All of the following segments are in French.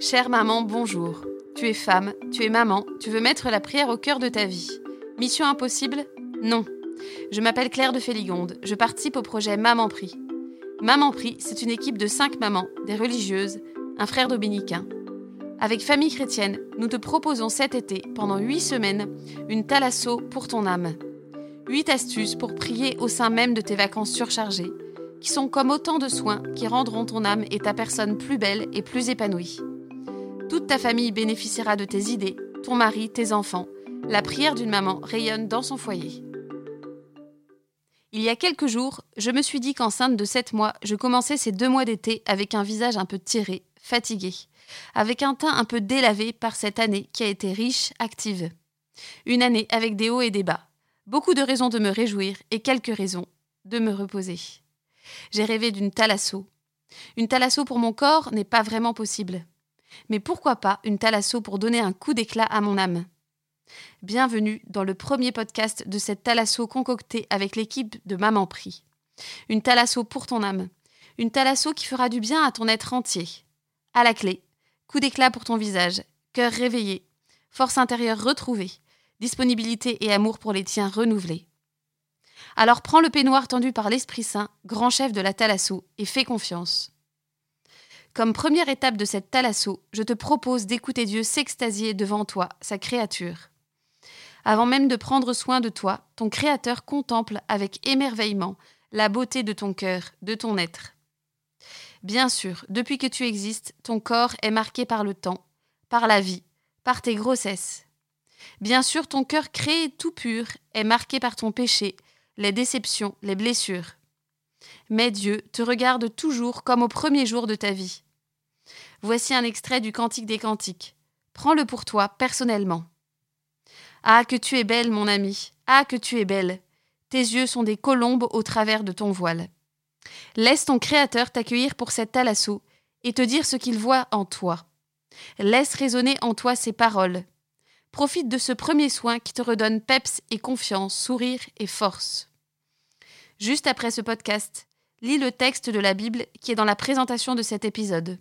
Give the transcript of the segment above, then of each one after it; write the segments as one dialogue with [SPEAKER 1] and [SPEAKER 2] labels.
[SPEAKER 1] Chère maman, bonjour. Tu es femme, tu es maman, tu veux mettre la prière au cœur de ta vie. Mission impossible? Non. Je m'appelle Claire de Féligonde, je participe au projet Maman Prie. Maman Prie, c'est une équipe de cinq mamans, des religieuses, un frère dominicain. Avec Famille Chrétienne, nous te proposons cet été, pendant huit semaines, une thalasso pour ton âme. Huit astuces pour prier au sein même de tes vacances surchargées, qui sont comme autant de soins qui rendront ton âme et ta personne plus belle et plus épanouie. Toute ta famille bénéficiera de tes idées, ton mari, tes enfants. La prière d'une maman rayonne dans son foyer. Il y a quelques jours, je me suis dit qu'enceinte de sept mois, je commençais ces deux mois d'été avec un visage un peu tiré, fatigué, avec un teint un peu délavé par cette année qui a été riche, active. Une année avec des hauts et des bas. Beaucoup de raisons de me réjouir et quelques raisons de me reposer. J'ai rêvé d'une thalasso. Une thalasso pour mon corps n'est pas vraiment possible. Mais pourquoi pas une thalasso pour donner un coup d'éclat à mon âme? Bienvenue dans le premier podcast de cette thalasso concoctée avec l'équipe de Maman Prie. Une thalasso pour ton âme. Une thalasso qui fera du bien à ton être entier. À la clé, coup d'éclat pour ton visage, cœur réveillé, force intérieure retrouvée, disponibilité et amour pour les tiens renouvelés. Alors prends le peignoir tendu par l'Esprit Saint, grand chef de la thalasso, et fais confiance. Comme première étape de cette thalasso, je te propose d'écouter Dieu s'extasier devant toi, sa créature. Avant même de prendre soin de toi, ton Créateur contemple avec émerveillement la beauté de ton cœur, de ton être. Bien sûr, depuis que tu existes, ton corps est marqué par le temps, par la vie, par tes grossesses. Bien sûr, ton cœur créé tout pur est marqué par ton péché, les déceptions, les blessures. Mais Dieu te regarde toujours comme au premier jour de ta vie. Voici un extrait du Cantique des Cantiques. Prends-le pour toi personnellement. Ah, que tu es belle, mon ami. Ah, que tu es belle. Tes yeux sont des colombes au travers de ton voile. Laisse ton Créateur t'accueillir pour cette thalasso et te dire ce qu'il voit en toi. Laisse résonner en toi ses paroles. Profite de ce premier soin qui te redonne peps et confiance, sourire et force. Juste après ce podcast, lis le texte de la Bible qui est dans la présentation de cet épisode.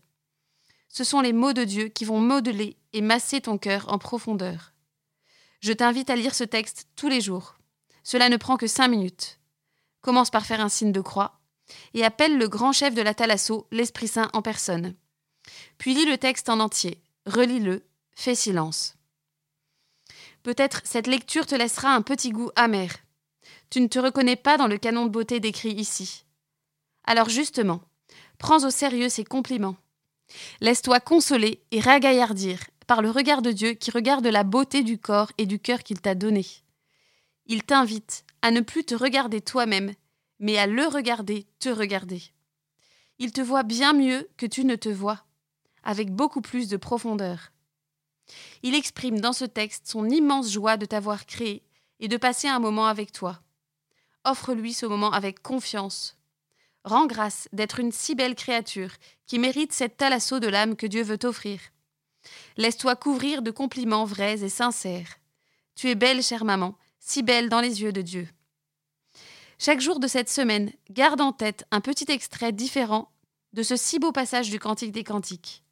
[SPEAKER 1] Ce sont les mots de Dieu qui vont modeler et masser ton cœur en profondeur. Je t'invite à lire ce texte tous les jours. Cela ne prend que cinq minutes. Commence par faire un signe de croix et appelle le grand chef de la Thalasso, l'Esprit Saint en personne. Puis lis le texte en entier, relis-le, fais silence. Peut-être cette lecture te laissera un petit goût amer. Tu ne te reconnais pas dans le canon de beauté décrit ici. Alors justement, prends au sérieux ces compliments. Laisse-toi consoler et ragaillardir par le regard de Dieu qui regarde la beauté du corps et du cœur qu'il t'a donné. Il t'invite à ne plus te regarder toi-même, mais à le regarder te regarder. Il te voit bien mieux que tu ne te vois, avec beaucoup plus de profondeur. Il exprime dans ce texte son immense joie de t'avoir créé et de passer un moment avec toi. Offre-lui ce moment avec confiance. Rends grâce d'être une si belle créature qui mérite cet thalasso de l'âme que Dieu veut t'offrir. Laisse-toi couvrir de compliments vrais et sincères. Tu es belle, chère maman, si belle dans les yeux de Dieu. Chaque jour de cette semaine, garde en tête un petit extrait différent de ce si beau passage du Cantique des Cantiques.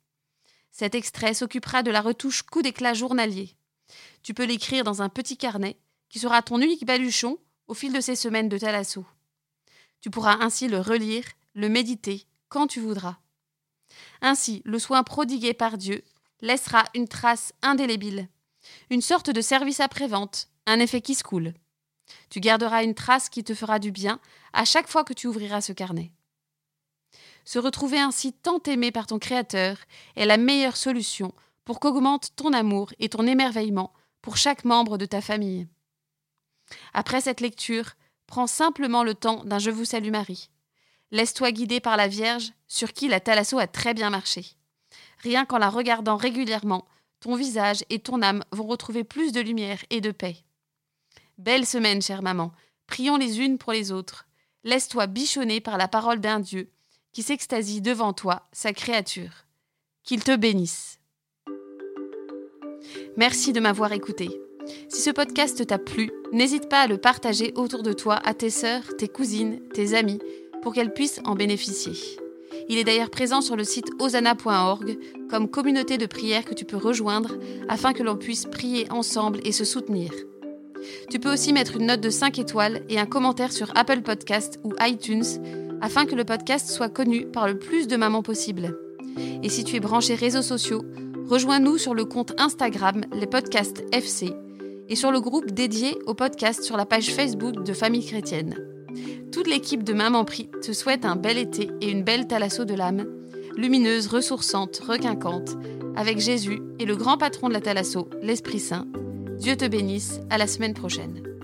[SPEAKER 1] Cet extrait s'occupera de la retouche coup d'éclat journalier. Tu peux l'écrire dans un petit carnet qui sera ton unique baluchon au fil de ces semaines de Thalasso. Tu pourras ainsi le relire, le méditer quand tu voudras. Ainsi, le soin prodigué par Dieu laissera une trace indélébile, une sorte de service après-vente, un effet qui se coule. Tu garderas une trace qui te fera du bien à chaque fois que tu ouvriras ce carnet. Se retrouver ainsi tant aimé par ton Créateur est la meilleure solution pour qu'augmente ton amour et ton émerveillement pour chaque membre de ta famille. Après cette lecture, prends simplement le temps d'un Je vous salue Marie. Laisse-toi guider par la Vierge, sur qui la thalasso a très bien marché. Rien qu'en la regardant régulièrement, ton visage et ton âme vont retrouver plus de lumière et de paix. Belle semaine, chère maman. Prions les unes pour les autres. Laisse-toi bichonner par la parole d'un Dieu qui s'extasie devant toi, sa créature. Qu'il te bénisse. Merci de m'avoir écouté. Si ce podcast t'a plu, n'hésite pas à le partager autour de toi à tes sœurs, tes cousines, tes amis, pour qu'elles puissent en bénéficier. Il est d'ailleurs présent sur le site osana.org comme communauté de prière que tu peux rejoindre afin que l'on puisse prier ensemble et se soutenir. Tu peux aussi mettre une note de 5 étoiles et un commentaire sur Apple Podcast ou iTunes afin que le podcast soit connu par le plus de mamans possible. Et si tu es branché réseaux sociaux, rejoins-nous sur le compte Instagram Les Podcasts FC et sur le groupe dédié au podcast sur la page Facebook de Famille Chrétienne. Toute l'équipe de Maman Prie te souhaite un bel été et une belle thalasso de l'âme, lumineuse, ressourçante, requinquante, avec Jésus et le grand patron de la thalasso, l'Esprit Saint. Dieu te bénisse, à la semaine prochaine.